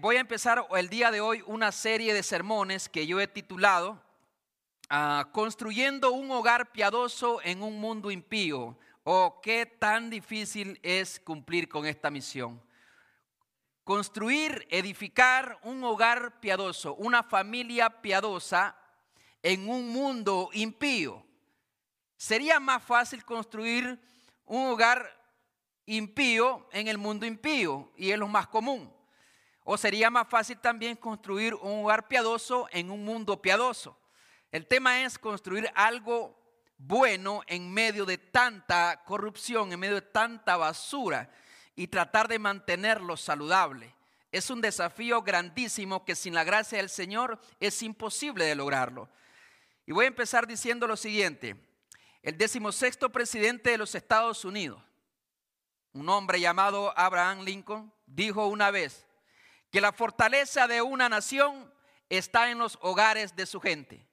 Voy a empezar el día de hoy una serie de sermones que yo he titulado ah, Construyendo un hogar piadoso en un mundo impío o qué tan difícil es cumplir con esta misión. Construir, edificar un hogar piadoso, una familia piadosa en un mundo impío. Sería más fácil construir un hogar impío en el mundo impío y es lo más común. O sería más fácil también construir un hogar piadoso en un mundo piadoso. El tema es construir algo bueno en medio de tanta corrupción, en medio de tanta basura y tratar de mantenerlo saludable. Es un desafío grandísimo que sin la gracia del Señor es imposible de lograrlo. Y voy a empezar diciendo lo siguiente. El decimosexto presidente de los Estados Unidos, un hombre llamado Abraham Lincoln, dijo una vez, que la fortaleza de una nación está en los hogares de su gente.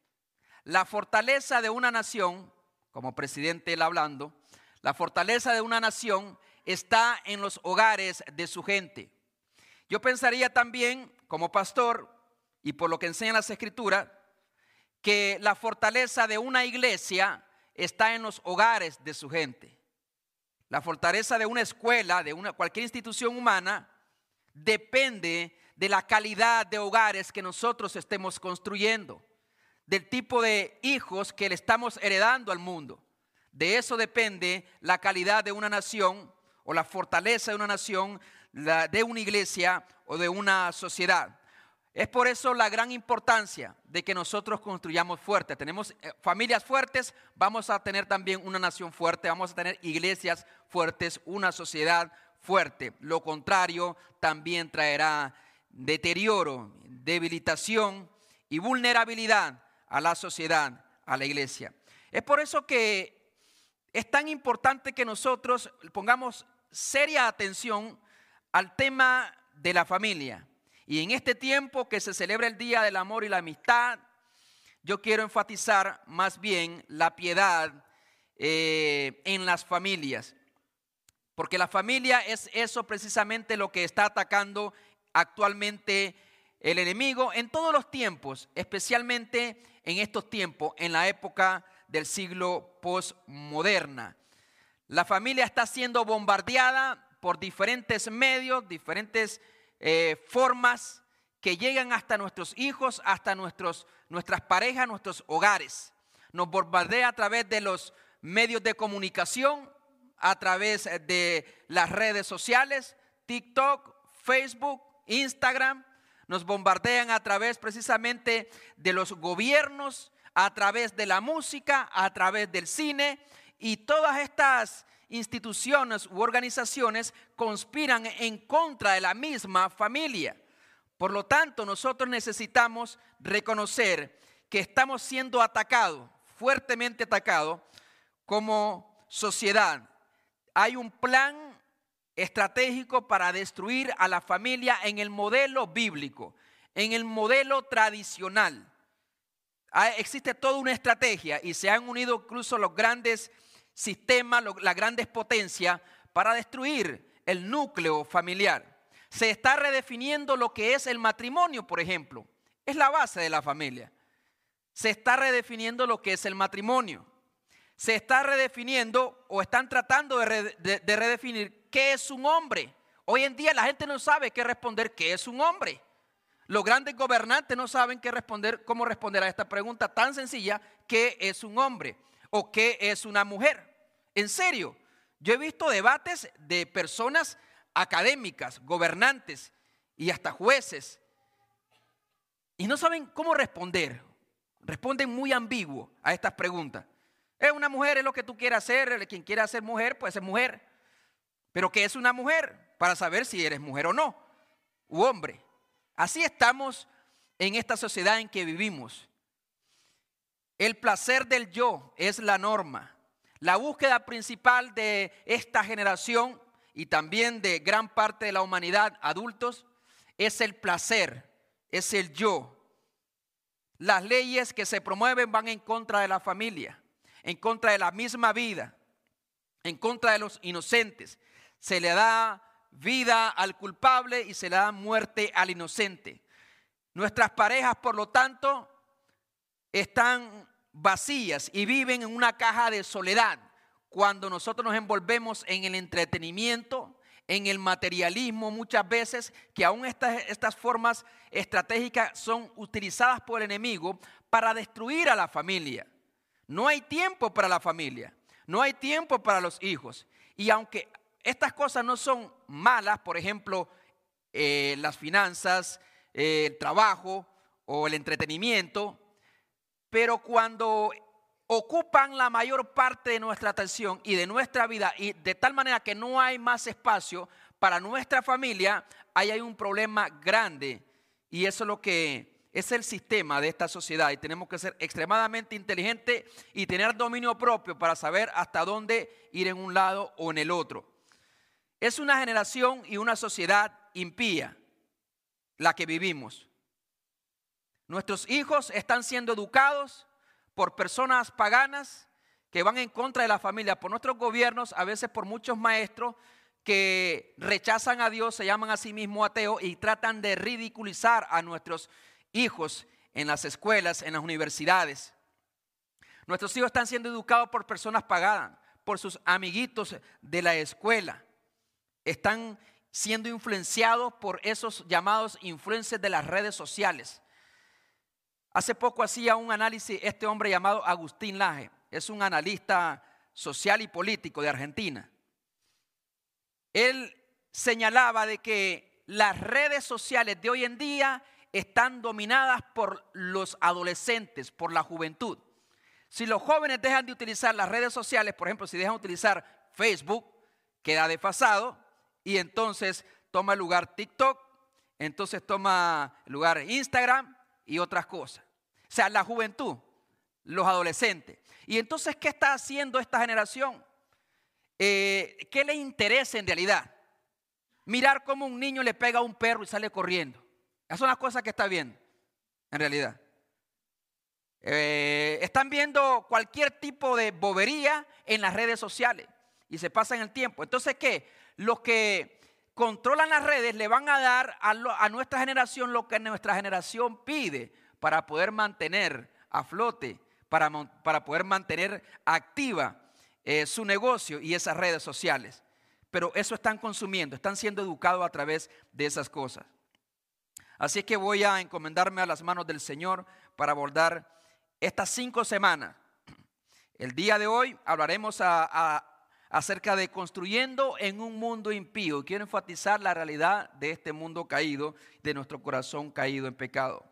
La fortaleza de una nación, como presidente él hablando, la fortaleza de una nación está en los hogares de su gente. Yo pensaría también, como pastor, y por lo que enseñan las escrituras, que la fortaleza de una iglesia está en los hogares de su gente. La fortaleza de una escuela, de una, cualquier institución humana, depende de la calidad de hogares que nosotros estemos construyendo, del tipo de hijos que le estamos heredando al mundo. De eso depende la calidad de una nación o la fortaleza de una nación, de una iglesia o de una sociedad. Es por eso la gran importancia de que nosotros construyamos fuerte. Tenemos eh, familias fuertes, vamos a tener también una nación fuerte, vamos a tener iglesias fuertes, una sociedad fuerte. Lo contrario también traerá deterioro, debilitación y vulnerabilidad a la sociedad, a la iglesia. Es por eso que es tan importante que nosotros pongamos seria atención al tema de la familia. Y en este tiempo que se celebra el Día del Amor y la Amistad, yo quiero enfatizar más bien la piedad eh, en las familias. Porque la familia es eso precisamente lo que está atacando actualmente el enemigo en todos los tiempos, especialmente en estos tiempos, en la época del siglo postmoderna. La familia está siendo bombardeada por diferentes medios, diferentes eh, formas que llegan hasta nuestros hijos, hasta nuestros, nuestras parejas, nuestros hogares. Nos bombardea a través de los medios de comunicación, a través de las redes sociales, TikTok, Facebook, Instagram, nos bombardean a través precisamente de los gobiernos, a través de la música, a través del cine. Y todas estas instituciones u organizaciones conspiran en contra de la misma familia. Por lo tanto, nosotros necesitamos reconocer que estamos siendo atacados, fuertemente atacados como sociedad, hay un plan estratégico para destruir a la familia en el modelo bíblico, en el modelo tradicional. Existe toda una estrategia y se han unido incluso los grandes sistemas, las grandes potencias para destruir el núcleo familiar. Se está redefiniendo lo que es el matrimonio, por ejemplo. Es la base de la familia. Se está redefiniendo lo que es el matrimonio se está redefiniendo o están tratando de, redefinir qué es un hombre. Hoy en día la gente no sabe qué responder, qué es un hombre. Los grandes gobernantes no saben qué responder, cómo responder a esta pregunta tan sencilla, ¿qué es un hombre? ¿O qué es una mujer? En serio, yo he visto debates de personas académicas, gobernantes y hasta jueces, y no saben cómo responder. Responden muy ambiguo a estas preguntas. Es una mujer, es lo que tú quieras hacer. Quien quiera ser mujer, puede ser mujer. Pero ¿qué es una mujer? Para saber si eres mujer o no, u hombre. Así estamos en esta sociedad en que vivimos. El placer del yo es la norma. La búsqueda principal de esta generación y también de gran parte de la humanidad, adultos, es el placer, es el yo. Las leyes que se promueven van en contra de la familia en contra de la misma vida, en contra de los inocentes. Se le da vida al culpable y se le da muerte al inocente. Nuestras parejas, por lo tanto, están vacías y viven en una caja de soledad cuando nosotros nos envolvemos en el entretenimiento, en el materialismo muchas veces, que aún estas, estas formas estratégicas son utilizadas por el enemigo para destruir a la familia. No hay tiempo para la familia, no hay tiempo para los hijos. Y aunque estas cosas no son malas, por ejemplo, eh, las finanzas, eh, el trabajo o el entretenimiento, pero cuando ocupan la mayor parte de nuestra atención y de nuestra vida y de tal manera que no hay más espacio para nuestra familia, ahí hay un problema grande y eso es lo que es el sistema de esta sociedad y tenemos que ser extremadamente inteligentes y tener dominio propio para saber hasta dónde ir en un lado o en el otro. Es una generación y una sociedad impía la que vivimos. Nuestros hijos están siendo educados por personas paganas que van en contra de la familia, por nuestros gobiernos, a veces por muchos maestros que rechazan a Dios, se llaman a sí mismos ateos y tratan de ridiculizar a nuestros hijos en las escuelas, en las universidades. Nuestros hijos están siendo educados por personas pagadas, por sus amiguitos de la escuela. Están siendo influenciados por esos llamados influencers de las redes sociales. Hace poco hacía un análisis este hombre llamado Agustín Laje, es un analista social y político de Argentina. Él señalaba de que las redes sociales de hoy en día están dominadas por los adolescentes, por la juventud. Si los jóvenes dejan de utilizar las redes sociales, por ejemplo, si dejan de utilizar Facebook, queda desfasado y entonces toma lugar TikTok, entonces toma lugar Instagram y otras cosas. O sea, la juventud, los adolescentes. Y entonces, ¿qué está haciendo esta generación? Eh, ¿Qué le interesa en realidad? Mirar cómo un niño le pega a un perro y sale corriendo. Esas son las cosas que está viendo, en realidad. Eh, están viendo cualquier tipo de bobería en las redes sociales y se pasan el tiempo. Entonces, ¿qué? Los que controlan las redes le van a dar a, nuestra generación lo que nuestra generación pide para poder mantener a flote, para, para poder mantener activa eh, su negocio y esas redes sociales. Pero eso están consumiendo, están siendo educados a través de esas cosas. Así es que voy a encomendarme a las manos del Señor para abordar estas cinco semanas. El día de hoy hablaremos acerca de construyendo en un mundo impío. Quiero enfatizar la realidad de este mundo caído, de nuestro corazón caído en pecado.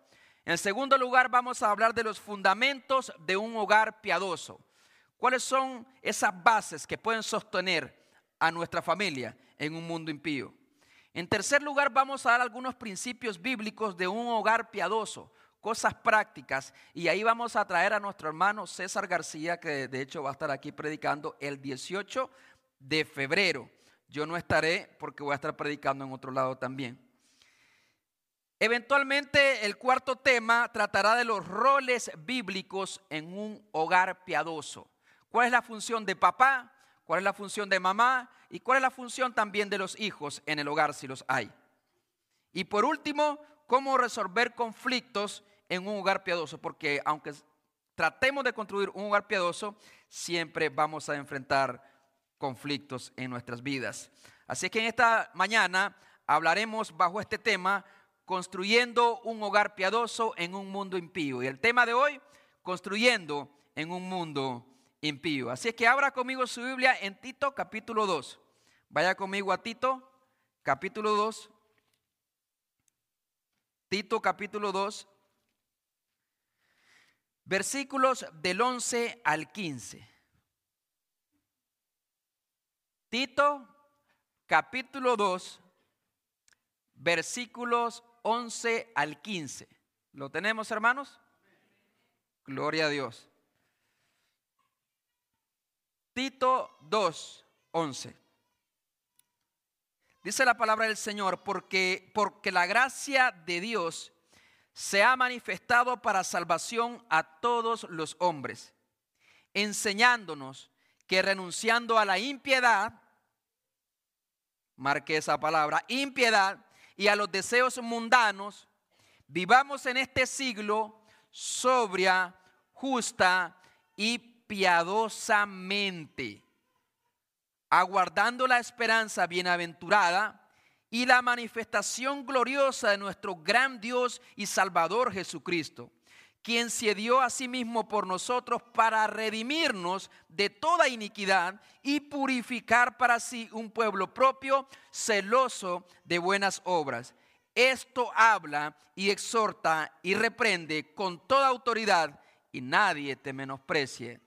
En segundo lugar, vamos a hablar de los fundamentos de un hogar piadoso. ¿Cuáles son esas bases que pueden sostener a nuestra familia en un mundo impío? En tercer lugar, vamos a dar algunos principios bíblicos de un hogar piadoso, cosas prácticas. Y ahí vamos a traer a nuestro hermano César García, que de hecho va a estar aquí predicando el 18 de febrero. Yo no estaré porque voy a estar predicando en otro lado también. Eventualmente el cuarto tema tratará de los roles bíblicos en un hogar piadoso. ¿Cuál es la función de papá? ¿Cuál es la función de mamá? ¿Y cuál es la función también de los hijos en el hogar si los hay? Y por último, cómo resolver conflictos en un hogar piadoso, porque aunque tratemos de construir un hogar piadoso, siempre vamos a enfrentar conflictos en nuestras vidas. Así que en esta mañana hablaremos bajo este tema construyendo un hogar piadoso en un mundo impío. Y el tema de hoy, construyendo en un mundo impío. Así es que abra conmigo su Biblia en Tito capítulo 2. Vaya conmigo a Tito capítulo 2. Tito capítulo 2. Versículos del 11 al 15. Tito capítulo 2, versículos 11 al 15. ¿Lo tenemos, hermanos? Gloria a Dios. Tito 2, 11. Dice la palabra del Señor, porque, porque la gracia de Dios se ha manifestado para salvación a todos los hombres, enseñándonos que renunciando a la impiedad marque esa palabra, impiedad y a los deseos mundanos, vivamos en este siglo sobria, justa y piadosamente, aguardando la esperanza bienaventurada y la manifestación gloriosa de nuestro gran Dios y Salvador Jesucristo, quien se dio a sí mismo por nosotros para redimirnos de toda iniquidad y purificar para sí un pueblo propio, celoso de buenas obras. Esto habla y exhorta y reprende con toda autoridad y nadie te menosprecie.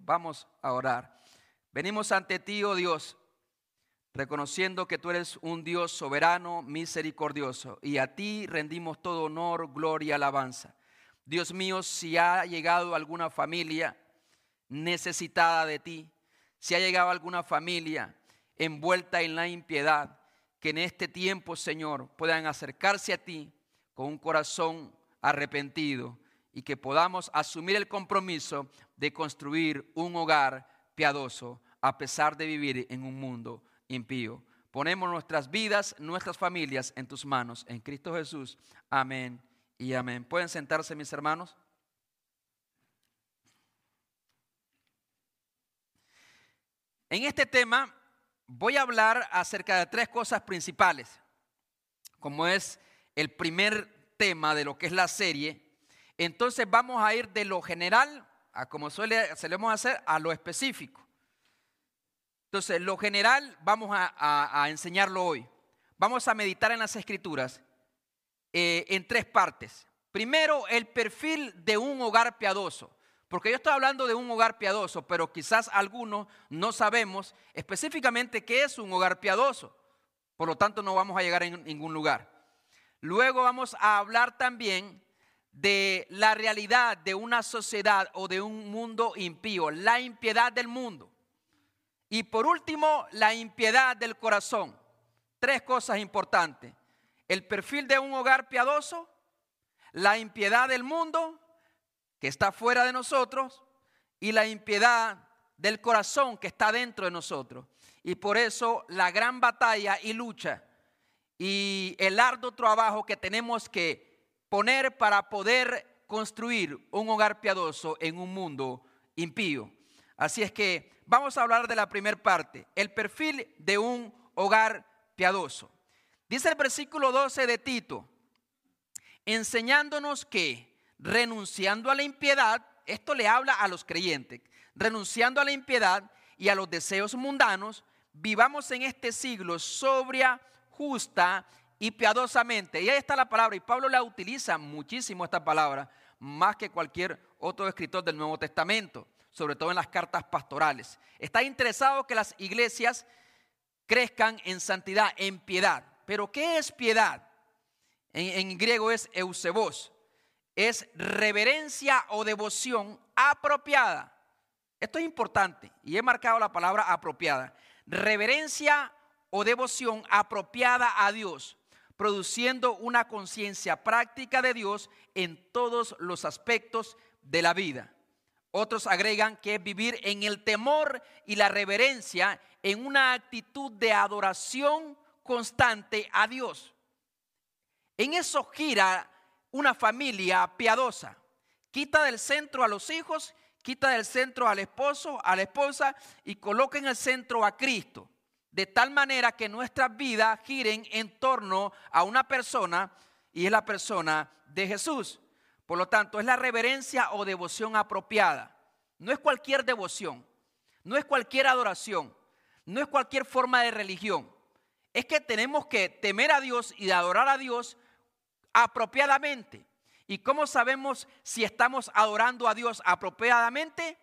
Vamos a orar. Venimos ante ti, oh Dios, reconociendo que tú eres un Dios soberano, misericordioso, y a ti rendimos todo honor, gloria y alabanza. Dios mío, si ha llegado alguna familia necesitada de ti, si ha llegado alguna familia envuelta en la impiedad, que en este tiempo, Señor, puedan acercarse a ti con un corazón arrepentido y que podamos asumir el compromiso de construir un hogar piadoso a pesar de vivir en un mundo impío. Ponemos nuestras vidas, nuestras familias en tus manos, en Cristo Jesús. Amén y amén. ¿Pueden sentarse mis hermanos? En este tema voy a hablar acerca de tres cosas principales, como es el primer tema de lo que es la serie. Entonces vamos a ir de lo general, a como suele, solemos hacer, a lo específico. Entonces, lo general vamos a, enseñarlo hoy. Vamos a meditar en las escrituras eh, en tres partes. Primero, el perfil de un hogar piadoso. Porque yo estoy hablando de un hogar piadoso, pero quizás algunos no sabemos específicamente qué es un hogar piadoso. Por lo tanto, no vamos a llegar en ningún lugar. Luego vamos a hablar también de la realidad de una sociedad o de un mundo impío, la impiedad del mundo. Y por último, la impiedad del corazón. Tres cosas importantes. El perfil de un hogar piadoso, la impiedad del mundo, que está fuera de nosotros, y la impiedad del corazón que está dentro de nosotros. Y por eso la gran batalla y lucha y el arduo trabajo que tenemos que poner para poder construir un hogar piadoso en un mundo impío. Así es que vamos a hablar de la primera parte, el perfil de un hogar piadoso. Dice el versículo 12 de Tito, enseñándonos que renunciando a la impiedad, esto le habla a los creyentes, renunciando a la impiedad y a los deseos mundanos, vivamos en este siglo sobria, justa y piadosamente. Y ahí está la palabra, y Pablo la utiliza muchísimo esta palabra, más que cualquier otro escritor del Nuevo Testamento sobre todo en las cartas pastorales. Está interesado que las iglesias crezcan en santidad, en piedad. Pero ¿qué es piedad? En, griego es eusebos. Es reverencia o devoción apropiada. Esto es importante y he marcado la palabra apropiada. Reverencia o devoción apropiada a Dios, produciendo una conciencia práctica de Dios en todos los aspectos de la vida. Otros agregan que es vivir en el temor y la reverencia en una actitud de adoración constante a Dios. En eso gira una familia piadosa. Quita del centro a los hijos, quita del centro al esposo, a la esposa y coloca en el centro a Cristo. De tal manera que nuestras vidas giren en torno a una persona y es la persona de Jesús. Por lo tanto, es la reverencia o devoción apropiada. No es cualquier devoción, no es cualquier adoración, no es cualquier forma de religión. Es que tenemos que temer a Dios y adorar a Dios apropiadamente. ¿Y cómo sabemos si estamos adorando a Dios apropiadamente?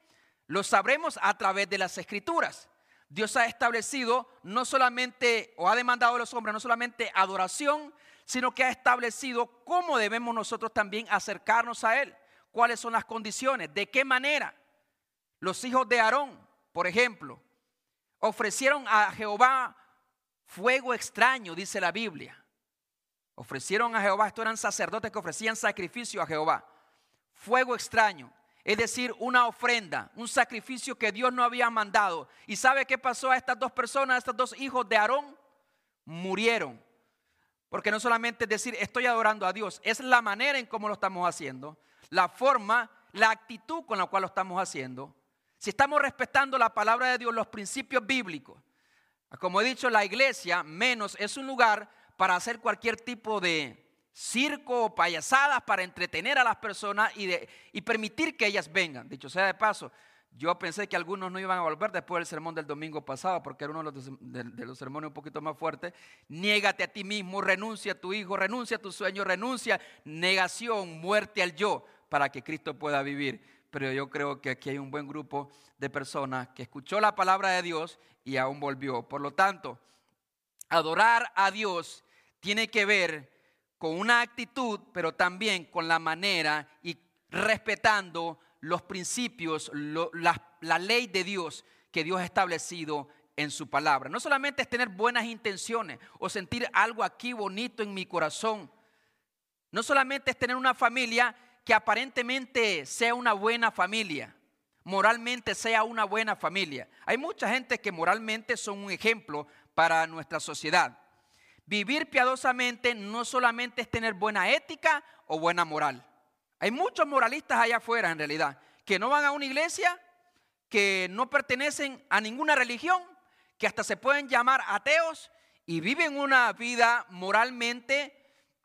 Lo sabremos a través de las escrituras. Dios ha establecido no solamente, o ha demandado a los hombres no solamente adoración, sino que ha establecido cómo debemos nosotros también acercarnos a Él, cuáles son las condiciones, de qué manera. Los hijos de Aarón, por ejemplo, ofrecieron a Jehová fuego extraño, dice la Biblia. Ofrecieron a Jehová, estos eran sacerdotes que ofrecían sacrificio a Jehová. Fuego extraño. Es decir, una ofrenda, un sacrificio que Dios no había mandado. ¿Y sabe qué pasó a estas dos personas, a estos dos hijos de Aarón? Murieron. Porque no solamente es decir, estoy adorando a Dios, es la manera en cómo lo estamos haciendo, la forma, la actitud con la cual lo estamos haciendo. Si estamos respetando la palabra de Dios, los principios bíblicos, como he dicho, la iglesia menos es un lugar para hacer cualquier tipo de circo o payasadas para entretener a las personas y, de, y permitir que ellas vengan. Dicho sea de paso, yo pensé que algunos no iban a volver después del sermón del domingo pasado, porque era uno de los, de los, sermones un poquito más fuertes. Niégate a ti mismo, renuncia a tu hijo, renuncia a tu sueño, renuncia, negación, muerte al yo, para que Cristo pueda vivir. Pero yo creo que aquí hay un buen grupo de personas que escuchó la palabra de Dios y aún volvió. Por lo tanto, adorar a Dios tiene que ver con una actitud, pero también con la manera y respetando los principios, la, ley de Dios que Dios ha establecido en su palabra. No solamente es tener buenas intenciones o sentir algo aquí bonito en mi corazón. No solamente es tener una familia que aparentemente sea una buena familia, moralmente sea una buena familia. Hay mucha gente que moralmente son un ejemplo para nuestra sociedad. Vivir piadosamente no solamente es tener buena ética o buena moral. Hay muchos moralistas allá afuera en realidad que no van a una iglesia, que no pertenecen a ninguna religión, que hasta se pueden llamar ateos y viven una vida moralmente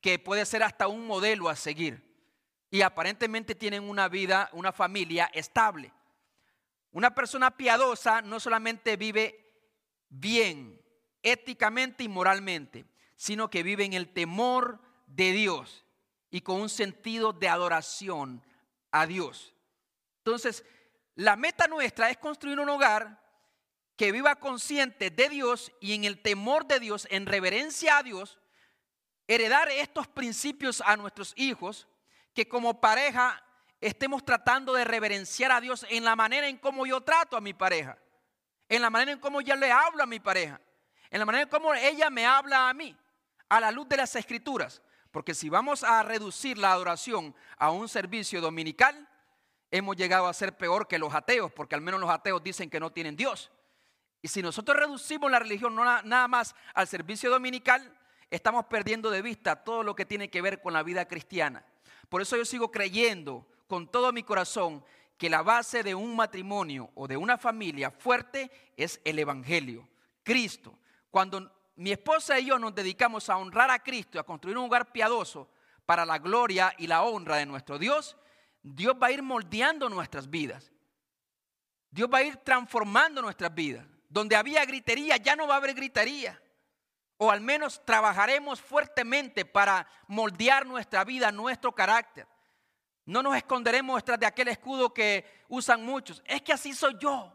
que puede ser hasta un modelo a seguir. Y aparentemente tienen una vida, una familia estable. Una persona piadosa no solamente vive bien, éticamente y moralmente, sino que vive en el temor de Dios y con un sentido de adoración a Dios. Entonces, la meta nuestra es construir un hogar que viva consciente de Dios y en el temor de Dios, en reverencia a Dios, heredar estos principios a nuestros hijos, que como pareja estemos tratando de reverenciar a Dios en la manera en cómo yo trato a mi pareja, en la manera en cómo yo le hablo a mi pareja, en la manera en cómo ella me habla a mí, a la luz de las escrituras. Porque si vamos a reducir la adoración a un servicio dominical, hemos llegado a ser peor que los ateos, porque al menos los ateos dicen que no tienen Dios. Y si nosotros reducimos la religión no nada más al servicio dominical, estamos perdiendo de vista todo lo que tiene que ver con la vida cristiana. Por eso yo sigo creyendo con todo mi corazón que la base de un matrimonio o de una familia fuerte es el Evangelio, Cristo. Cuando mi esposa y yo nos dedicamos a honrar a Cristo y a construir un hogar piadoso para la gloria y la honra de nuestro Dios, Dios va a ir moldeando nuestras vidas. Dios va a ir transformando nuestras vidas. Donde había gritería, ya no va a haber gritería. O al menos trabajaremos fuertemente para moldear nuestra vida, nuestro carácter. No nos esconderemos detrás de aquel escudo que usan muchos. Es que así soy yo.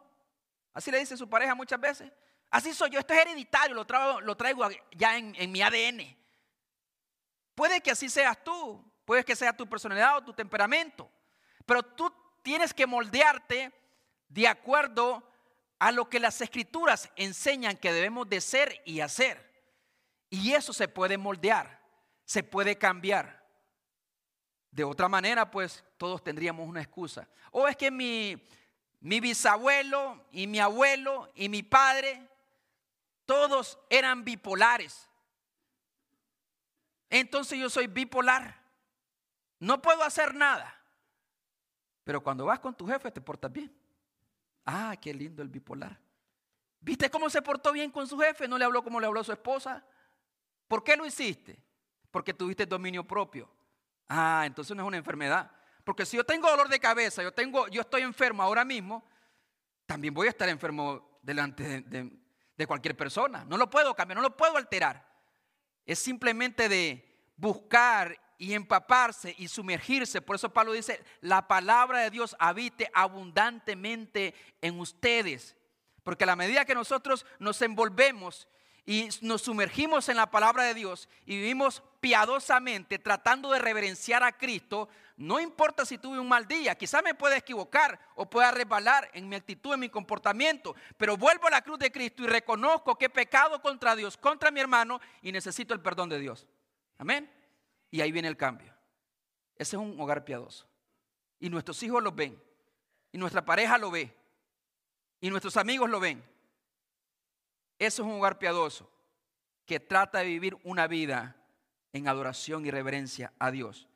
Así le dice su pareja muchas veces. Así soy yo, esto es hereditario, lo traigo, lo traigo ya en, mi ADN. Puede que así seas tú, puede que sea tu personalidad o tu temperamento, pero tú tienes que moldearte de acuerdo a lo que las escrituras enseñan que debemos de ser y hacer. Y eso se puede moldear, se puede cambiar. De otra manera, pues todos tendríamos una excusa. O es que mi bisabuelo y mi abuelo y mi padre todos eran bipolares. Entonces yo soy bipolar. No puedo hacer nada. Pero cuando vas con tu jefe te portas bien. Ah, qué lindo el bipolar. ¿Viste cómo se portó bien con su jefe? No le habló como le habló a su esposa. ¿Por qué lo hiciste? Porque tuviste dominio propio. Ah, entonces no es una enfermedad. Porque si yo tengo dolor de cabeza, yo, tengo, yo estoy enfermo ahora mismo, también voy a estar enfermo delante de, de cualquier persona. No lo puedo cambiar, no lo puedo alterar. Es simplemente de buscar y empaparse y sumergirse. Por eso Pablo dice, la palabra de Dios habite abundantemente en ustedes. Porque a la medida que nosotros nos envolvemos y nos sumergimos en la palabra de Dios y vivimos piadosamente tratando de reverenciar a Cristo, no importa si tuve un mal día, quizás me pueda equivocar o pueda resbalar en mi actitud, en mi comportamiento, pero vuelvo a la cruz de Cristo y reconozco que he pecado contra Dios, contra mi hermano y necesito el perdón de Dios. Amén. Y ahí viene el cambio. Ese es un hogar piadoso. Y nuestros hijos los ven. y nuestra pareja lo ve y nuestros amigos lo ven. Eso es un hogar piadoso que trata de vivir una vida en adoración y reverencia a Dios.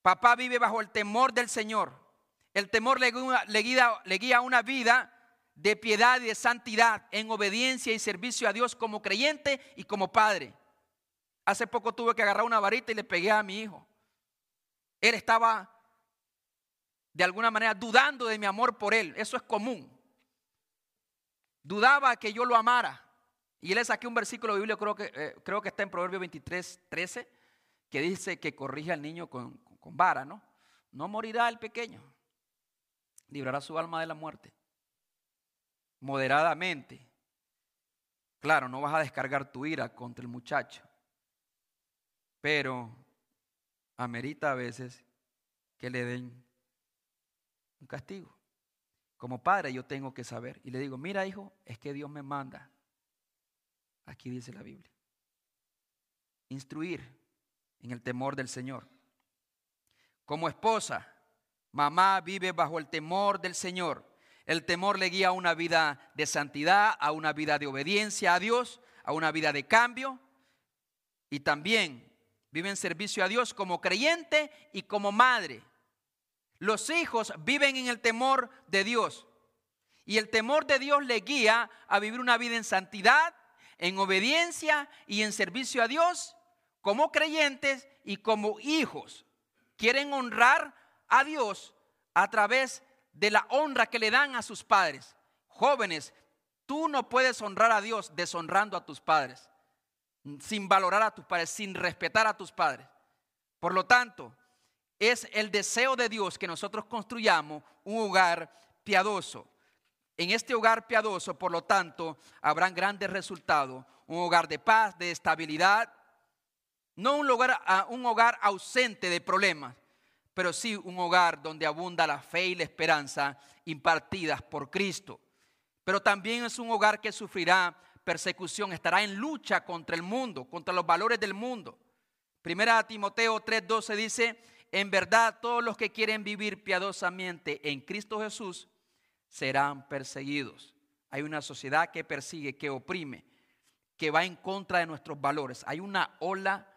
Papá vive bajo el temor del Señor. El temor le guía, una vida de piedad y de santidad, en obediencia y servicio a Dios como creyente y como padre. Hace poco tuve que agarrar una varita y le pegué a mi hijo. Él estaba de alguna manera dudando de mi amor por él. Eso es común. Dudaba que yo lo amara. Y le saqué un versículo de Biblia, creo que, eh, creo que está en Proverbio 23, 13, que dice que corrige al niño con, con vara, ¿no? No morirá el pequeño. Librará su alma de la muerte moderadamente. Claro, no vas a descargar tu ira contra el muchacho, pero amerita a veces que le den un castigo. Como padre yo tengo que saber. Y le digo, mira hijo, es que Dios me manda. Aquí dice la Biblia. Instruir en el temor del Señor. Como esposa, mamá vive bajo el temor del Señor. El temor le guía a una vida de santidad, a una vida de obediencia a Dios, a una vida de cambio. Y también vive en servicio a Dios como creyente y como madre. Los hijos viven en el temor de Dios. Y el temor de Dios le guía a vivir una vida en santidad, en obediencia y en servicio a Dios como creyentes y como hijos. Quieren honrar a Dios a través de la honra que le dan a sus padres. Jóvenes, tú no puedes honrar a Dios deshonrando a tus padres, sin valorar a tus padres, sin respetar a tus padres. Por lo tanto, es el deseo de Dios que nosotros construyamos un hogar piadoso. En este hogar piadoso, por lo tanto, habrán grandes resultados. Un hogar de paz, de estabilidad, no un hogar, un hogar ausente de problemas, pero sí un hogar donde abunda la fe y la esperanza impartidas por Cristo. Pero también es un hogar que sufrirá persecución, estará en lucha contra el mundo, contra los valores del mundo. Primera Timoteo 3:12 dice, en verdad todos los que quieren vivir piadosamente en Cristo Jesús serán perseguidos. Hay una sociedad que persigue, que oprime, que va en contra de nuestros valores. Hay una ola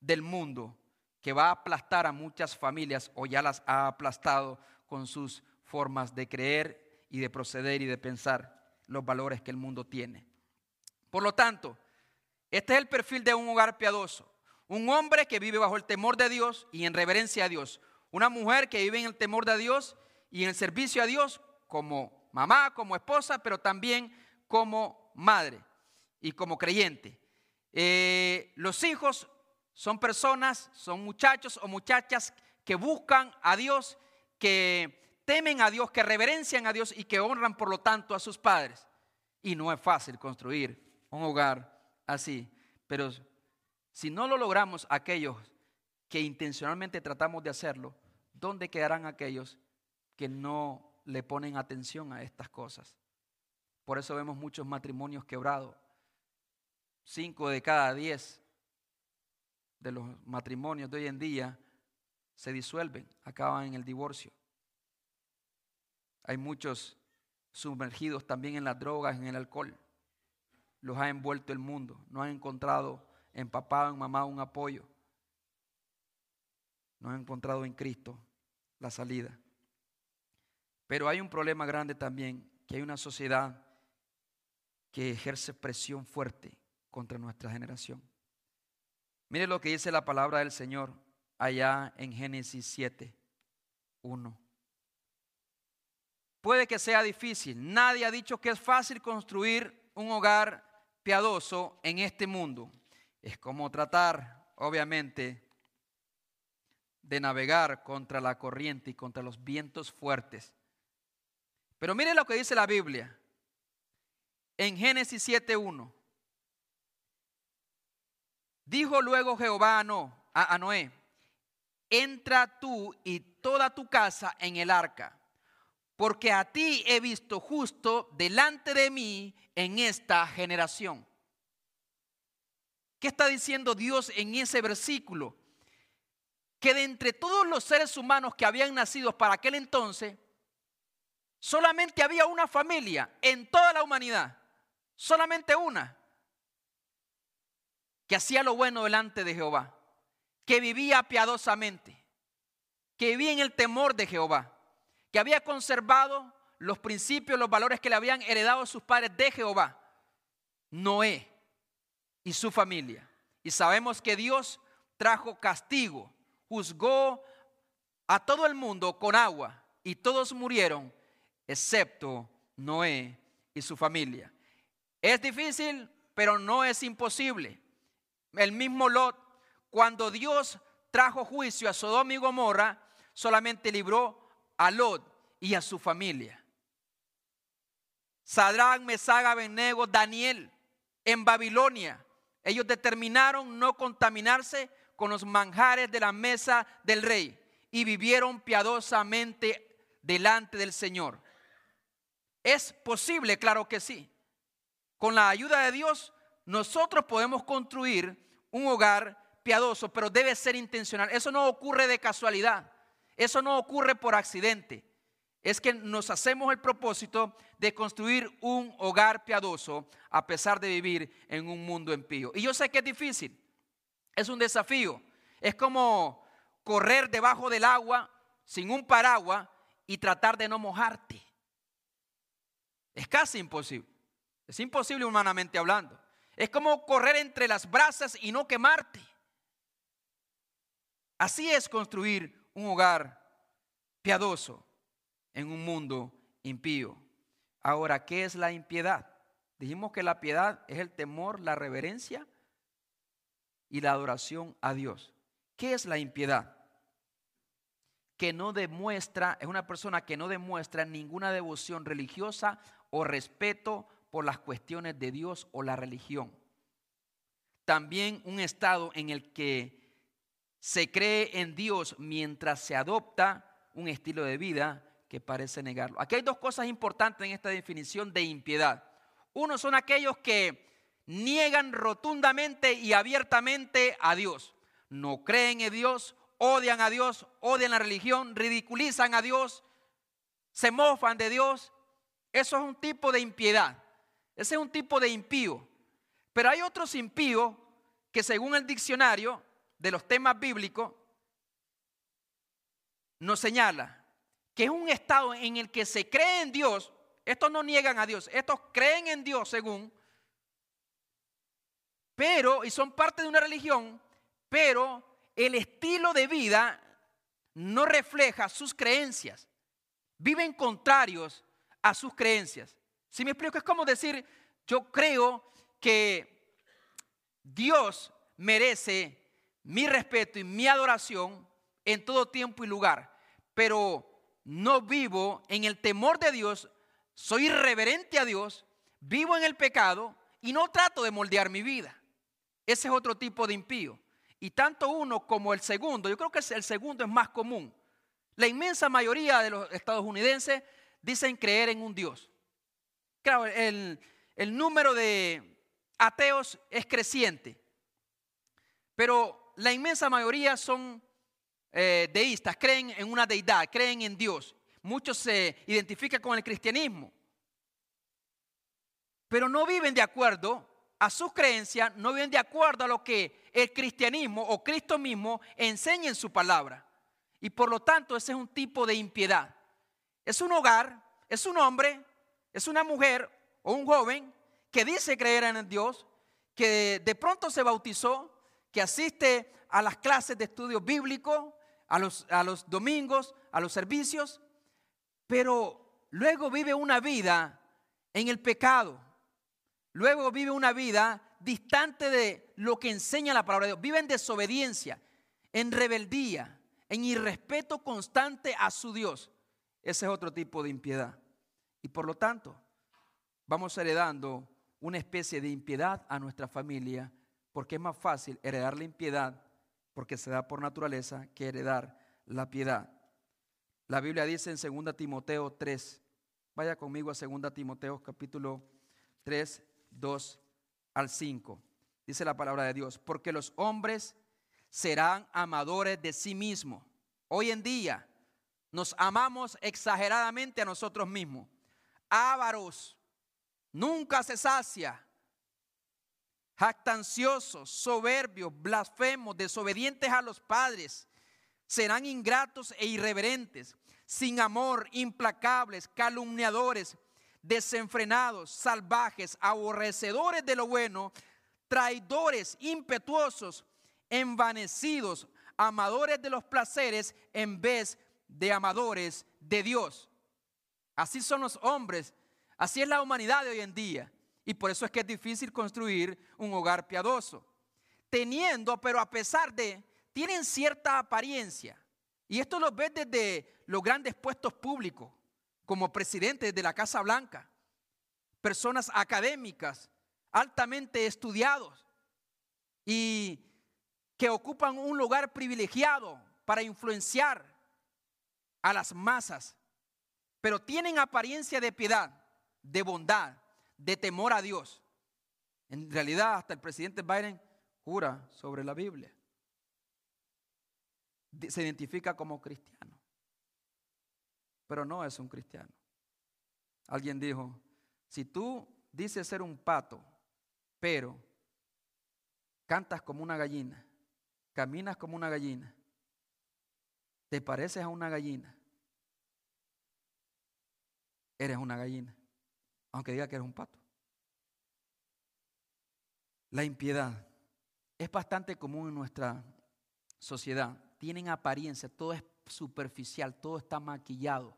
del mundo que va a aplastar a muchas familias o ya las ha aplastado con sus formas de creer y de proceder y de pensar los valores que el mundo tiene. Por lo tanto, este es el perfil de un hogar piadoso. Un hombre que vive bajo el temor de Dios y en reverencia a Dios. Una mujer que vive en el temor de Dios y en el servicio a Dios como mamá, como esposa, pero también como madre y como creyente. Eh, los hijos son personas, son muchachos o muchachas que buscan a Dios, que temen a Dios, que reverencian a Dios y que honran por lo tanto a sus padres. Y no es fácil construir un hogar así. Pero si no lo logramos aquellos que intencionalmente tratamos de hacerlo, ¿dónde quedarán aquellos que no le ponen atención a estas cosas? Por eso vemos muchos matrimonios quebrados. Cinco de cada diez de los matrimonios de hoy en día se disuelven, acaban en el divorcio. Hay muchos sumergidos también en las drogas, en el alcohol. Los ha envuelto el mundo. No han encontrado en papá o en mamá un apoyo. No han encontrado en Cristo la salida. Pero hay un problema grande también, que hay una sociedad que ejerce presión fuerte contra nuestra generación. Mire lo que dice la palabra del Señor allá en Génesis 7, 1. Puede que sea difícil. Nadie ha dicho que es fácil construir un hogar piadoso en este mundo. Es como tratar, obviamente, de navegar contra la corriente y contra los vientos fuertes. Pero mire lo que dice la Biblia en Génesis 7.1. Dijo luego Jehová a, Noé, entra tú y toda tu casa en el arca, porque a ti he visto justo delante de mí en esta generación. ¿Qué está diciendo Dios en ese versículo? Que de entre todos los seres humanos que habían nacido para aquel entonces, Solamente había una familia en toda la humanidad, solamente una, que hacía lo bueno delante de Jehová, que vivía piadosamente, que vivía en el temor de Jehová, que había conservado los principios, los valores que le habían heredado sus padres de Jehová, Noé y su familia. Y sabemos que Dios trajo castigo, juzgó a todo el mundo con agua y todos murieron excepto Noé y su familia. Es difícil, pero no es imposible. El mismo Lot, cuando Dios trajo juicio a Sodoma y Gomorra, solamente libró a Lot y a su familia. Sadrach, Mesag, Benego, Daniel en Babilonia. Ellos determinaron no contaminarse con los manjares de la mesa del rey y vivieron piadosamente delante del Señor. ¿Es posible? Claro que sí. Con la ayuda de Dios, nosotros podemos construir un hogar piadoso, pero debe ser intencional. Eso no ocurre de casualidad. Eso no ocurre por accidente. Es que nos hacemos el propósito de construir un hogar piadoso a pesar de vivir en un mundo impío. Y yo sé que es difícil. Es un desafío. Es como correr debajo del agua sin un paraguas y tratar de no mojarte. Es casi imposible. Es imposible humanamente hablando. Es como correr entre las brasas y no quemarte. Así es construir un hogar piadoso en un mundo impío. Ahora, ¿qué es la impiedad? Dijimos que la piedad es el temor, la reverencia y la adoración a Dios. ¿Qué es la impiedad? Que no demuestra, es una persona que no demuestra ninguna devoción religiosa o respeto por las cuestiones de Dios o la religión. También un estado en el que se cree en Dios mientras se adopta un estilo de vida que parece negarlo. Aquí hay dos cosas importantes en esta definición de impiedad. Uno son aquellos que niegan rotundamente y abiertamente a Dios. No creen en Dios, odian a Dios, odian la religión, ridiculizan a Dios, se mofan de Dios eso es un tipo de impiedad. Ese es un tipo de impío. Pero hay otros impíos que según el diccionario de los temas bíblicos nos señala que es un estado en el que se cree en Dios. Estos no niegan a Dios, estos creen en Dios según, pero, y son parte de una religión, pero el estilo de vida no refleja sus creencias. Viven contrarios a sus creencias. Si me explico, es como decir, yo creo que Dios merece mi respeto y mi adoración en todo tiempo y lugar, pero no vivo en el temor de Dios, soy irreverente a Dios, vivo en el pecado y no trato de moldear mi vida. Ese es otro tipo de impío. Y tanto uno como el segundo, yo creo que el segundo es más común. La inmensa mayoría de los estadounidenses dicen creer en un Dios. Claro, el, número de ateos es creciente, pero la inmensa mayoría son eh, deístas, creen en una deidad, creen en Dios. Muchos se identifican con el cristianismo, pero no viven de acuerdo a sus creencias, no viven de acuerdo a lo que el cristianismo o Cristo mismo enseña en su palabra. Y por lo tanto ese es un tipo de impiedad. Es un hogar, es un hombre, es una mujer o un joven que dice creer en Dios, que de pronto se bautizó, que asiste a las clases de estudio bíblico, a los, a los domingos, a los servicios, pero luego vive una vida en el pecado. Luego vive una vida distante de lo que enseña la palabra de Dios. Vive en desobediencia, en rebeldía, en irrespeto constante a su Dios. Ese es otro tipo de impiedad. Y por lo tanto, vamos heredando una especie de impiedad a nuestra familia, porque es más fácil heredar la impiedad, porque se da por naturaleza, que heredar la piedad. La Biblia dice en 2 Timoteo 3, vaya conmigo a 2 Timoteo capítulo 3, 2 al 5. Dice la palabra de Dios, porque los hombres serán amadores de sí mismos. Hoy en día Nos amamos exageradamente a nosotros mismos. Ávaros, nunca se sacia. Jactanciosos, soberbios, blasfemos, desobedientes a los padres. Serán ingratos e irreverentes, sin amor, implacables, calumniadores, desenfrenados, salvajes, aborrecedores de lo bueno, traidores, impetuosos, envanecidos, amadores de los placeres en vez de amadores de Dios. Así son los hombres, así es la humanidad de hoy en día. Y por eso es que es difícil construir un hogar piadoso. Teniendo, pero a pesar de, tienen cierta apariencia. Y esto lo ves desde los grandes puestos públicos, como presidentes de la Casa Blanca, personas académicas, altamente estudiados y que ocupan un lugar privilegiado para influenciar a las masas, pero tienen apariencia de piedad, de bondad, de temor a Dios. En realidad, hasta el presidente Biden jura sobre la Biblia. Se identifica como cristiano, pero no es un cristiano. Alguien dijo, si tú dices ser un pato, pero cantas como una gallina, caminas como una gallina, te pareces a una gallina, eres una gallina, aunque diga que eres un pato. La impiedad es bastante común en nuestra sociedad. Tienen apariencia, todo es superficial, todo está maquillado.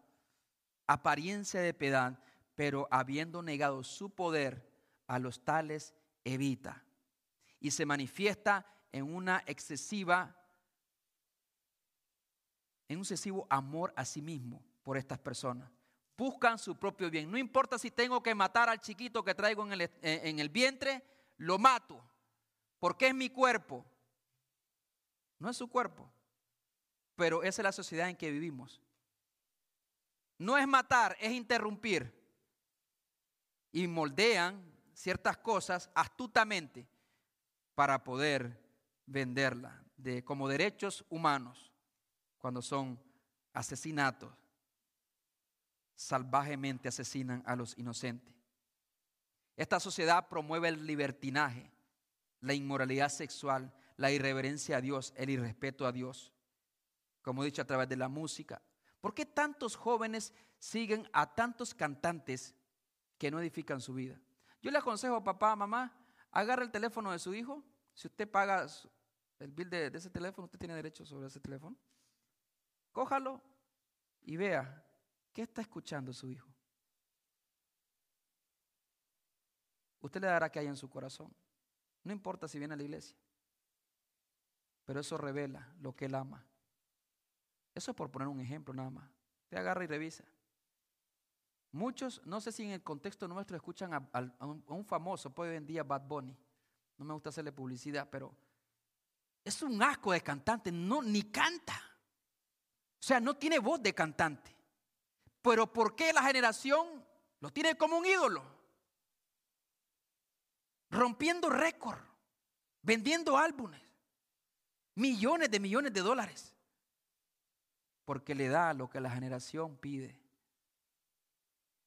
Apariencia de piedad, pero habiendo negado su poder a los tales evita. Y se manifiesta en una excesiva, en un excesivo amor a sí mismo por estas personas. Buscan su propio bien. No importa si tengo que matar al chiquito que traigo en el, en el vientre, lo mato. Porque es mi cuerpo. No es su cuerpo. Pero esa es la sociedad en que vivimos. No es matar, es interrumpir. Y moldean ciertas cosas astutamente para poder venderla de, como derechos humanos cuando son asesinatos. Salvajemente asesinan a los inocentes. Esta sociedad promueve el libertinaje, la inmoralidad sexual, la irreverencia a Dios, el irrespeto a Dios. Como he dicho a través de la música. ¿Por qué tantos jóvenes siguen a tantos cantantes que no edifican su vida? Yo le aconsejo, papá, mamá, agarre el teléfono de su hijo. Si usted paga el bill de, ese teléfono, usted tiene derecho sobre ese teléfono. Cójalo y vea qué está escuchando su hijo. Usted le dará que hay en su corazón. No importa si viene a la iglesia. Pero eso revela lo que él ama. Eso es por poner un ejemplo nada más. Usted agarra y revisa. Muchos, no sé si en el contexto nuestro escuchan a, un, famoso, pues hoy en día Bad Bunny. No me gusta hacerle publicidad, pero es un asco de cantante, no, ni canta. O sea, no tiene voz de cantante. Pero ¿por qué la generación lo tiene como un ídolo? Rompiendo récord, vendiendo álbumes, millones de millones de dólares. Porque le da lo que la generación pide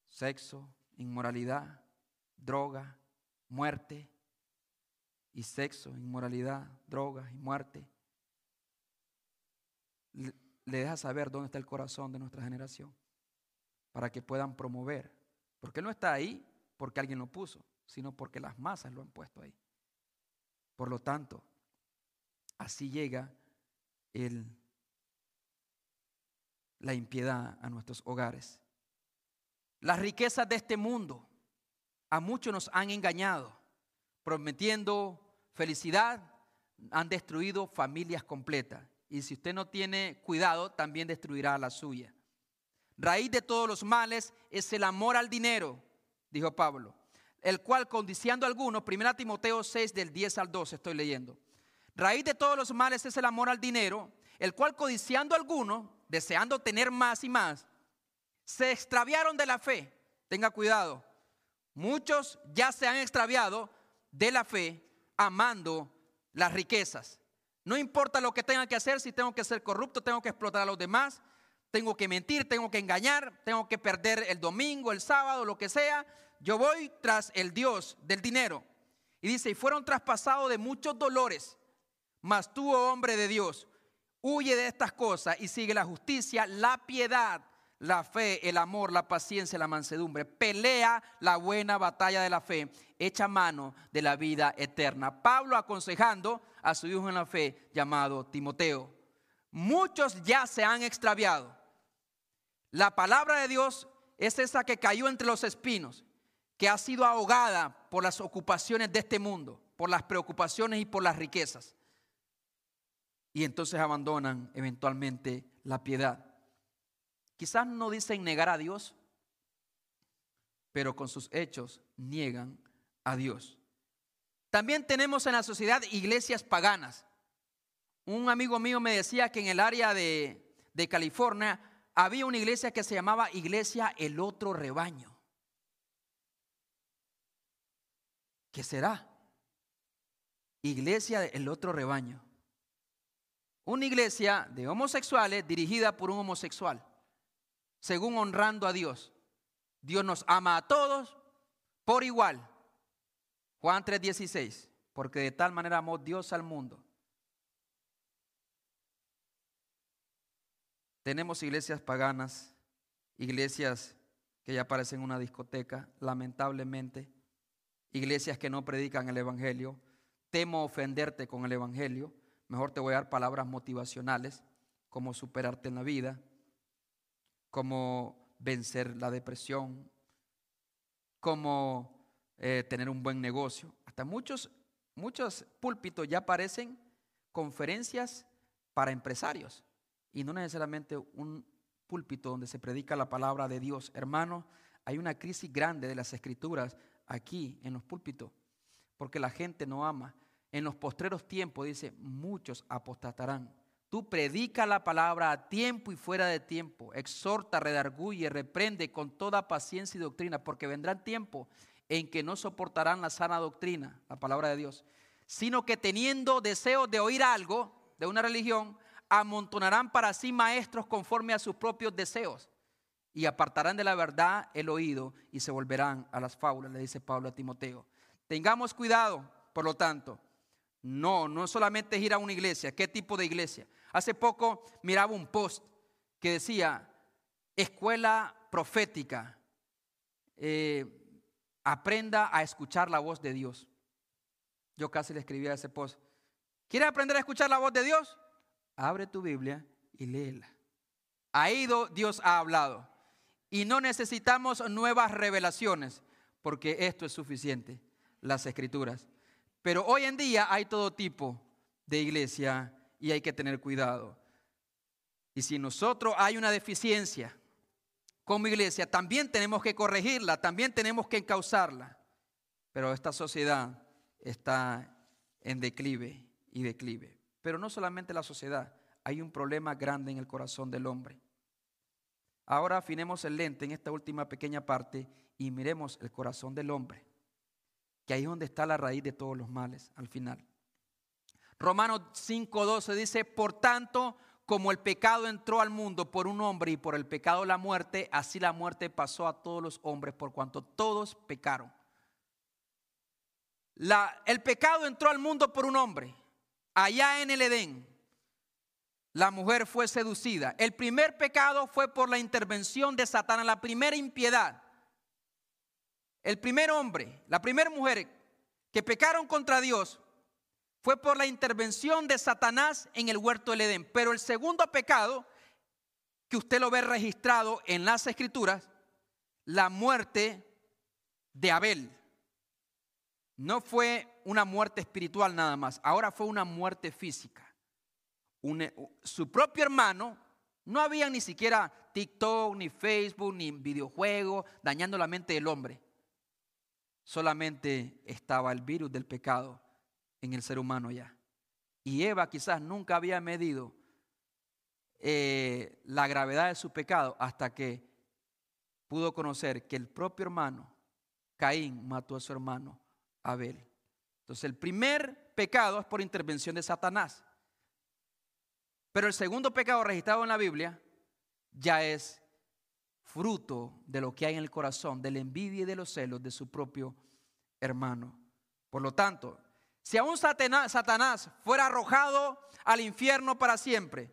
sexo, inmoralidad, droga, muerte y sexo, inmoralidad, droga y muerte. Le, deja saber dónde está el corazón de nuestra generación para que puedan promover. Porque no está ahí porque alguien lo puso, sino porque las masas lo han puesto ahí. Por lo tanto, así llega el, la impiedad a nuestros hogares. Las riquezas de este mundo a muchos nos han engañado, prometiendo felicidad, han destruido familias completas. Y si usted no tiene cuidado, también destruirá la suya. Raíz de todos los males es el amor al dinero, dijo Pablo, el cual codiciando a algunos, 1 Timoteo 6 del 10 al 12 estoy leyendo. Raíz de todos los males es el amor al dinero, el cual codiciando a algunos, deseando tener más y más, se extraviaron de la fe. Tenga cuidado. Muchos ya se han extraviado de la fe amando las riquezas. No importa lo que tenga que hacer, si tengo que ser corrupto, tengo que explotar a los demás, tengo que mentir, tengo que engañar, tengo que perder el domingo, el sábado, lo que sea. Yo voy tras el Dios del dinero. Y dice, y fueron traspasados de muchos dolores, mas tú, oh hombre de Dios, huye de estas cosas y sigue la justicia, la piedad, la fe, el amor, la paciencia, la mansedumbre. Pelea la buena batalla de la fe, echa mano de la vida eterna. Pablo aconsejando a su hijo en la fe llamado Timoteo. Muchos ya se han extraviado. La palabra de Dios es esa que cayó entre los espinos, que ha sido ahogada por las ocupaciones de este mundo, por las preocupaciones y por las riquezas. Y entonces abandonan eventualmente la piedad. Quizás no dicen negar a Dios, pero con sus hechos niegan a Dios. También tenemos en la sociedad iglesias paganas. Un amigo mío me decía que en el área de, California había una iglesia que se llamaba Iglesia El Otro Rebaño. ¿Qué será? Iglesia El Otro Rebaño. Una iglesia de homosexuales dirigida por un homosexual según honrando a Dios. Dios nos ama a todos por igual. Juan 3:16, porque de tal manera amó Dios al mundo. Tenemos iglesias paganas, iglesias que ya parecen una discoteca, lamentablemente, iglesias que no predican el Evangelio. Temo ofenderte con el Evangelio, mejor te voy a dar palabras motivacionales, como superarte en la vida cómo vencer la depresión, cómo eh, tener un buen negocio. Hasta muchos, muchos púlpitos ya parecen conferencias para empresarios y no necesariamente un púlpito donde se predica la palabra de Dios. Hermano, hay una crisis grande de las escrituras aquí en los púlpitos, porque la gente no ama. En los postreros tiempos, dice, muchos apostatarán. Tú predica la palabra a tiempo y fuera de tiempo. Exhorta, redarguye, reprende con toda paciencia y doctrina, porque vendrán tiempos en que no soportarán la sana doctrina, la palabra de Dios, sino que teniendo deseo de oír algo de una religión, amontonarán para sí maestros conforme a sus propios deseos y apartarán de la verdad el oído y se volverán a las fábulas, le dice Pablo a Timoteo. Tengamos cuidado, por lo tanto. No, no solamente es ir a una iglesia. ¿Qué tipo de iglesia? Hace poco miraba un post que decía, escuela profética, eh, aprenda a escuchar la voz de Dios. Yo casi le escribí a ese post. ¿Quieres aprender a escuchar la voz de Dios? Abre tu Biblia y léela. Ahí Dios ha hablado. Y no necesitamos nuevas revelaciones, porque esto es suficiente, las escrituras. Pero hoy en día hay todo tipo de iglesia y hay que tener cuidado. Y si nosotros hay una deficiencia como iglesia, también tenemos que corregirla, también tenemos que encauzarla. Pero esta sociedad está en declive y declive. Pero no solamente la sociedad, hay un problema grande en el corazón del hombre. Ahora afinemos el lente en esta última pequeña parte y miremos el corazón del hombre, que ahí es donde está la raíz de todos los males al final. Romanos 5:12 dice, por tanto, como el pecado entró al mundo por un hombre y por el pecado la muerte, así la muerte pasó a todos los hombres por cuanto todos pecaron. La, el pecado entró al mundo por un hombre. Allá en el Edén, la mujer fue seducida. El primer pecado fue por la intervención de Satanás, la primera impiedad. El primer hombre, la primera mujer que pecaron contra Dios fue por la intervención de Satanás en el huerto del Edén. Pero el segundo pecado, que usted lo ve registrado en las escrituras, la muerte de Abel. No fue una muerte espiritual nada más, ahora fue una muerte física. su propio hermano, no había ni siquiera TikTok, ni Facebook, ni videojuegos dañando la mente del hombre. Solamente estaba el virus del pecado en el ser humano ya. Y Eva quizás nunca había medido eh, la gravedad de su pecado hasta que pudo conocer que el propio hermano, Caín, mató a su hermano Abel. Entonces el primer pecado es por intervención de Satanás. Pero el segundo pecado registrado en la Biblia ya es fruto de lo que hay en el corazón, de la envidia y de los celos de su propio hermano. Por lo tanto, si aún Satanás fuera arrojado al infierno para siempre,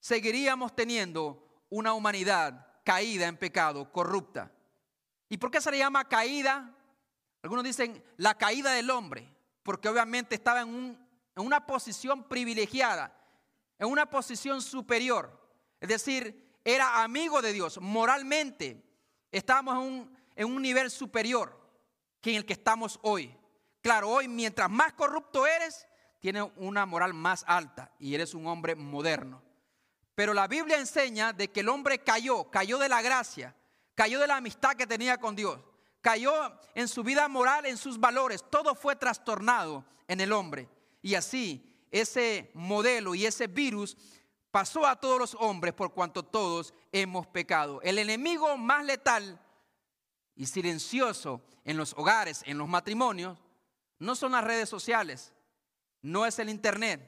seguiríamos teniendo una humanidad caída en pecado, corrupta. ¿Y por qué se le llama caída? Algunos dicen la caída del hombre, porque obviamente estaba en, una posición privilegiada, en una posición superior. Es decir, era amigo de Dios. Moralmente estábamos en un, en un nivel superior que en el que estamos hoy. Claro, hoy mientras más corrupto eres, tienes una moral más alta y eres un hombre moderno. Pero la Biblia enseña de que el hombre cayó, cayó de la gracia, cayó de la amistad que tenía con Dios, cayó en su vida moral, en sus valores, todo fue trastornado en el hombre. Y así ese modelo y ese virus pasó a todos los hombres por cuanto todos hemos pecado. El enemigo más letal y silencioso en los hogares, en los matrimonios, no son las redes sociales, no es el internet,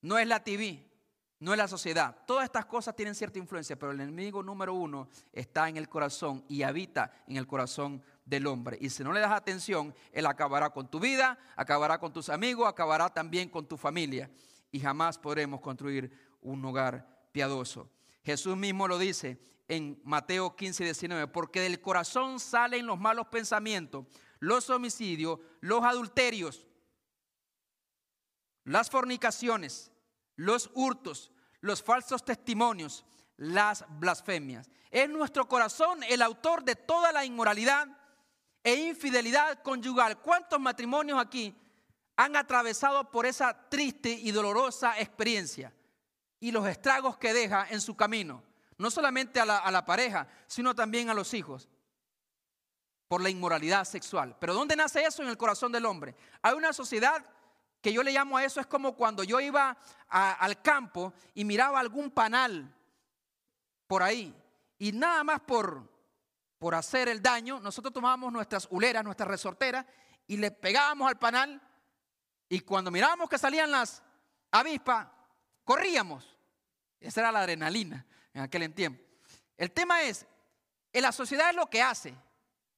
no es la TV, no es la sociedad. Todas estas cosas tienen cierta influencia, pero el enemigo número uno está en el corazón y habita en el corazón del hombre. Y si no le das atención, él acabará con tu vida, acabará con tus amigos, acabará también con tu familia. Y jamás podremos construir un hogar piadoso. Jesús mismo lo dice en Mateo 15, 19, porque del corazón salen los malos pensamientos, los homicidios, los adulterios, las fornicaciones los hurtos, los falsos testimonios, las blasfemias. Es nuestro corazón el autor de toda la inmoralidad e infidelidad conyugal. ¿Cuántos matrimonios aquí han atravesado por esa triste y dolorosa experiencia y los estragos que deja en su camino? No solamente a la, pareja, sino también a los hijos por la inmoralidad sexual. Pero ¿dónde nace eso? En el corazón del hombre. Hay una sociedad que yo le llamo a eso, es como cuando yo iba al campo y miraba algún panal por ahí. Y nada más por, por hacer el daño, nosotros tomábamos nuestras huleras, nuestras resorteras y le pegábamos al panal. Y cuando mirábamos que salían las avispas, corríamos. Esa era la adrenalina en aquel tiempo. El tema es, en la sociedad es lo que hace.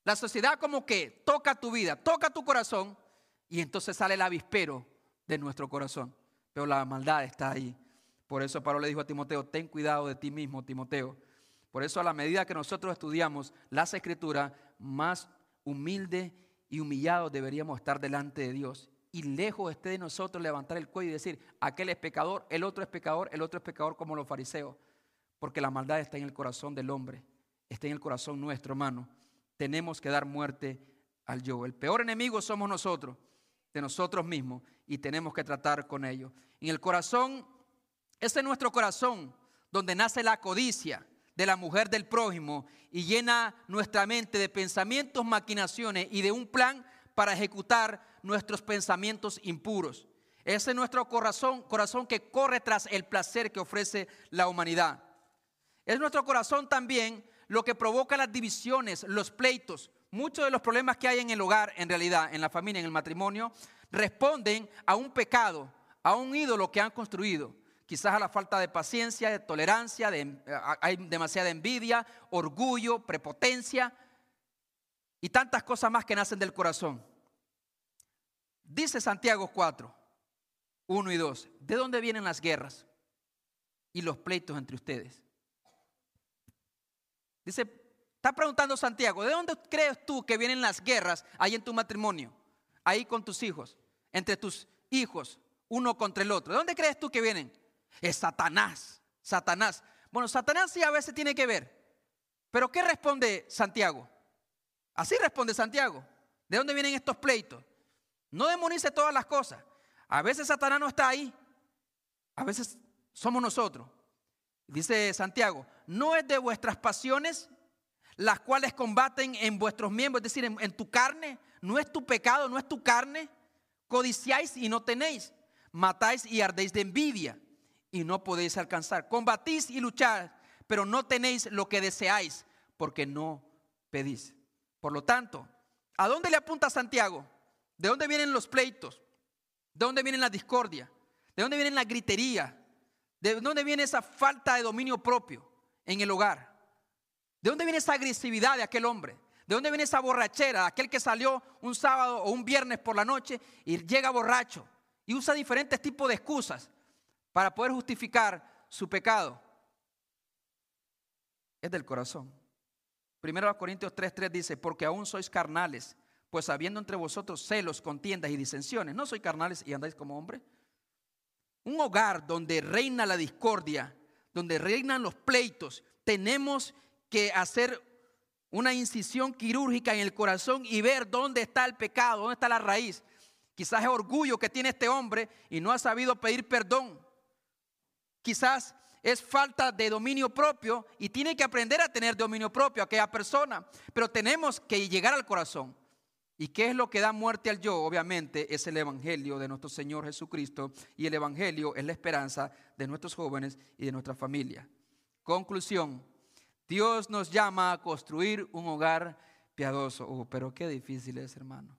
La sociedad como que toca tu vida, toca tu corazón y entonces sale el avispero de nuestro corazón. Pero la maldad está ahí. Por eso Pablo le dijo a Timoteo, ten cuidado de ti mismo, Timoteo. Por eso a la medida que nosotros estudiamos las escrituras, más humilde y humillado deberíamos estar delante de Dios. Y lejos esté de nosotros levantar el cuello y decir, aquel es pecador, el otro es pecador, el otro es pecador como los fariseos. Porque la maldad está en el corazón del hombre, está en el corazón nuestro, hermano. Tenemos que dar muerte al yo. El peor enemigo somos nosotros de nosotros mismos y tenemos que tratar con ellos. En el corazón, ese es nuestro corazón donde nace la codicia de la mujer del prójimo y llena nuestra mente de pensamientos, maquinaciones y de un plan para ejecutar nuestros pensamientos impuros. Ese es nuestro corazón, corazón que corre tras el placer que ofrece la humanidad. Es nuestro corazón también lo que provoca las divisiones, los pleitos, Muchos de los problemas que hay en el hogar, en realidad, en la familia, en el matrimonio, responden a un pecado, a un ídolo que han construido. Quizás a la falta de paciencia, de tolerancia, de, hay demasiada envidia, orgullo, prepotencia y tantas cosas más que nacen del corazón. Dice Santiago 4, 1 y 2, ¿de dónde vienen las guerras y los pleitos entre ustedes? Dice, Está preguntando Santiago, ¿de dónde crees tú que vienen las guerras ahí en tu matrimonio? Ahí con tus hijos, entre tus hijos, uno contra el otro. ¿De dónde crees tú que vienen? Es Satanás, Satanás. Bueno, Satanás sí a veces tiene que ver. Pero ¿qué responde Santiago? Así responde Santiago. ¿De dónde vienen estos pleitos? No demonice todas las cosas. A veces Satanás no está ahí. A veces somos nosotros. Dice Santiago, no es de vuestras pasiones las cuales combaten en vuestros miembros, es decir, en, tu carne. No es tu pecado, no es tu carne. Codiciáis y no tenéis. Matáis y ardéis de envidia y no podéis alcanzar. Combatís y lucháis, pero no tenéis lo que deseáis porque no pedís. Por lo tanto, ¿a dónde le apunta Santiago? ¿De dónde vienen los pleitos? ¿De dónde viene la discordia? ¿De dónde viene la gritería? ¿De dónde viene esa falta de dominio propio? en el hogar? ¿De dónde viene esa agresividad de aquel hombre? ¿De dónde viene esa borrachera? Aquel que salió un sábado o un viernes por la noche y llega borracho y usa diferentes tipos de excusas para poder justificar su pecado. Es del corazón. Primero Corintios 3:3 dice, porque aún sois carnales, pues habiendo entre vosotros celos, contiendas y disensiones, ¿no sois carnales y andáis como hombres? Un hogar donde reina la discordia, donde reinan los pleitos, tenemos que hacer una incisión quirúrgica en el corazón y ver dónde está el pecado, dónde está la raíz. Quizás es orgullo que tiene este hombre y no ha sabido pedir perdón. Quizás es falta de dominio propio y tiene que aprender a tener dominio propio aquella persona. Pero tenemos que llegar al corazón. ¿Y qué es lo que da muerte al yo? Obviamente es el Evangelio de nuestro Señor Jesucristo y el Evangelio es la esperanza de nuestros jóvenes y de nuestra familia. Conclusión, Dios nos llama a construir un hogar piadoso. Oh, pero qué difícil es, hermano.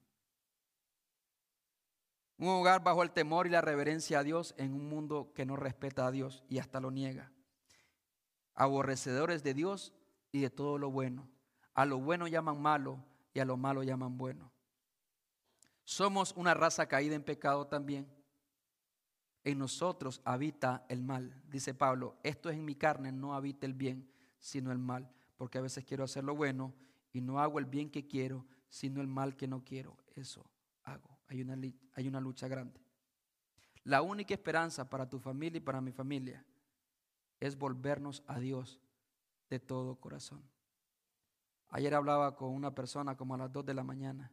Un hogar bajo el temor y la reverencia a Dios en un mundo que no respeta a Dios y hasta lo niega. Aborrecedores de Dios y de todo lo bueno. A lo bueno llaman malo y a lo malo llaman bueno. Somos una raza caída en pecado también. En nosotros habita el mal, dice Pablo. Esto es en mi carne, no habita el bien, sino el mal. Porque a veces quiero hacer lo bueno y no hago el bien que quiero, sino el mal que no quiero. Eso. Hay una, hay una lucha grande. La única esperanza para tu familia y para mi familia es volvernos a Dios de todo corazón. Ayer hablaba con una persona como a las 2 de la mañana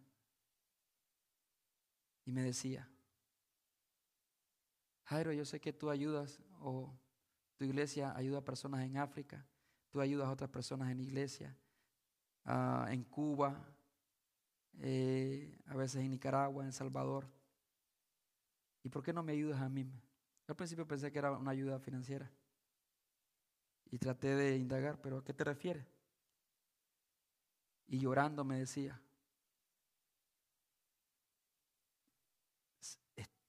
y me decía, Jairo, yo sé que tú ayudas o tu iglesia ayuda a personas en África, tú ayudas a otras personas en iglesia, ah, en Cuba, eh, a veces en Nicaragua, en Salvador. ¿Y por qué no me ayudas a mí? Al principio pensé que era una ayuda financiera y traté de indagar, pero ¿a qué te refieres? Y llorando me decía,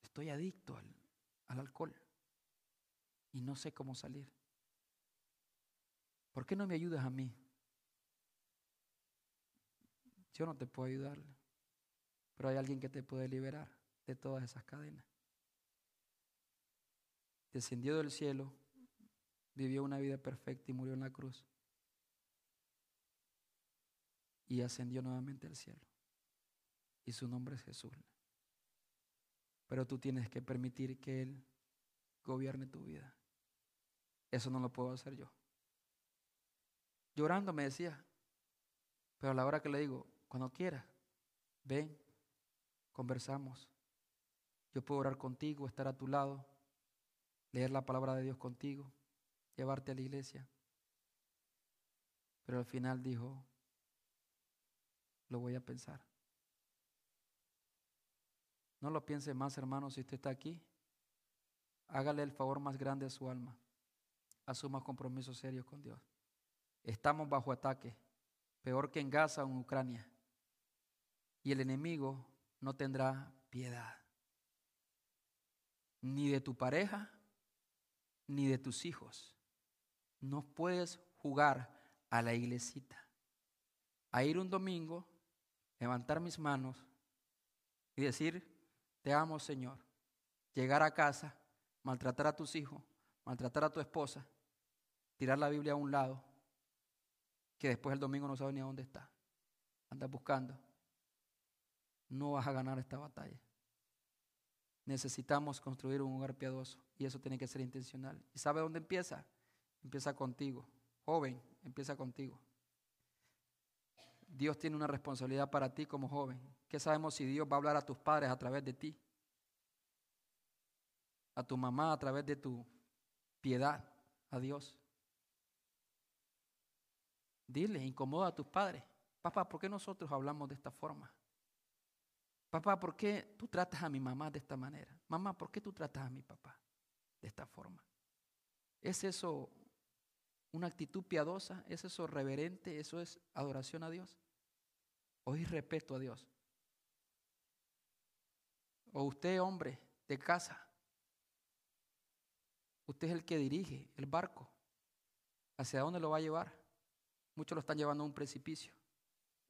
estoy adicto al, al alcohol y no sé cómo salir. ¿Por qué no me ayudas a mí? Yo no te puedo ayudar, pero hay alguien que te puede liberar de todas esas cadenas. Descendió del cielo, vivió una vida perfecta y murió en la cruz. Y ascendió nuevamente al cielo. Y su nombre es Jesús. Pero tú tienes que permitir que Él gobierne tu vida. Eso no lo puedo hacer yo. Llorando me decía, pero a la hora que le digo, cuando quiera, ven, conversamos. Yo puedo orar contigo, estar a tu lado, leer la palabra de Dios contigo, llevarte a la iglesia. Pero al final dijo, lo voy a pensar. No lo piense más, hermano, si usted está aquí. Hágale el favor más grande a su alma. Asuma compromisos serios con Dios. Estamos bajo ataque, peor que en Gaza o en Ucrania. Y el enemigo no tendrá piedad. Ni de tu pareja, ni de tus hijos. No puedes jugar a la iglesita. A ir un domingo, levantar mis manos y decir, te amo, Señor. Llegar a casa, maltratar a tus hijos, maltratar a tu esposa, tirar la Biblia a un lado, que después el domingo no sabe ni a dónde está. Andas buscando. No vas a ganar esta batalla. Necesitamos construir un hogar piadoso y eso tiene que ser intencional. ¿Y sabe dónde empieza? Empieza contigo. Joven, empieza contigo. Dios tiene una responsabilidad para ti como joven. ¿Qué sabemos si Dios va a hablar a tus padres a través de ti? A tu mamá a través de tu piedad a Dios. Dile, incomoda a tus padres. Papá, ¿por qué nosotros hablamos de esta forma? Papá, ¿por qué tú tratas a mi mamá de esta manera? Mamá, ¿por qué tú tratas a mi papá de esta forma? ¿Es eso una actitud piadosa? ¿Es eso reverente? ¿Eso es adoración a Dios? ¿O es respeto a Dios? O usted, hombre de casa, usted es el que dirige el barco. ¿hacia dónde lo va a llevar? Muchos lo están llevando a un precipicio.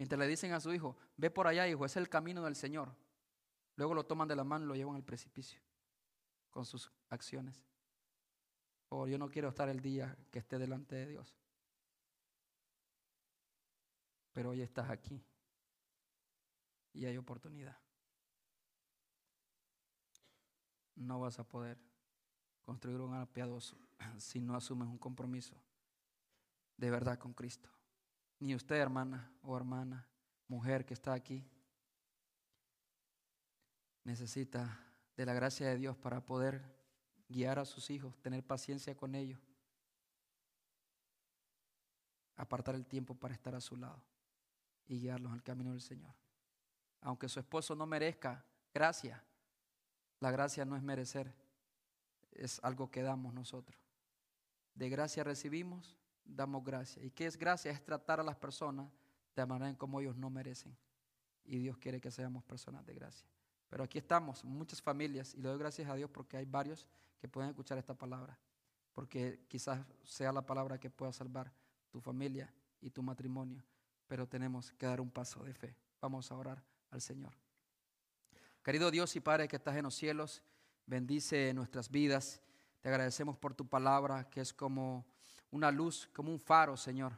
Mientras le dicen a su hijo, ve por allá, hijo, es el camino del Señor. Luego lo toman de la mano y lo llevan al precipicio con sus acciones. Oh, yo no quiero estar el día que esté delante de Dios. Pero hoy estás aquí y hay oportunidad. No vas a poder construir un hogar piadoso si no asumes un compromiso de verdad con Cristo. Ni usted, hermana o hermana, mujer que está aquí, necesita de la gracia de Dios para poder guiar a sus hijos, tener paciencia con ellos, apartar el tiempo para estar a su lado y guiarlos al camino del Señor. Aunque su esposo no merezca gracia, la gracia no es merecer, es algo que damos nosotros. De gracia recibimos, damos gracia. ¿Y qué es gracia? Es tratar a las personas de manera en como ellos no merecen. Y Dios quiere que seamos personas de gracia. Pero aquí estamos, muchas familias, y le doy gracias a Dios porque hay varios que pueden escuchar esta palabra. Porque quizás sea la palabra que pueda salvar tu familia y tu matrimonio. Pero tenemos que dar un paso de fe. Vamos a orar al Señor. Querido Dios y Padre que estás en los cielos, bendice nuestras vidas. Te agradecemos por tu palabra, que es como una luz, como un faro, Señor,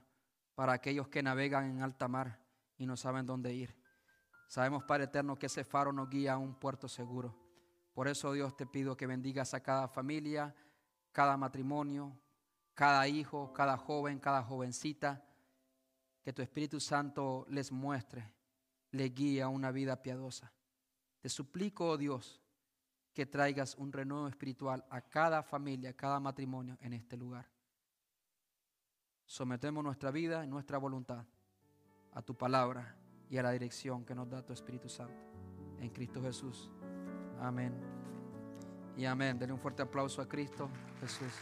para aquellos que navegan en alta mar y no saben dónde ir. Sabemos, Padre eterno, que ese faro nos guía a un puerto seguro. Por eso, Dios, te pido que bendigas a cada familia, cada matrimonio, cada hijo, cada joven, cada jovencita, que tu Espíritu Santo les muestre, les guíe a una vida piadosa. Te suplico, oh Dios, que traigas un renuevo espiritual a cada familia, a cada matrimonio en este lugar. Sometemos nuestra vida y nuestra voluntad a tu palabra y a la dirección que nos da tu Espíritu Santo. En Cristo Jesús. Amén. Y amén. Denle un fuerte aplauso a Cristo Jesús.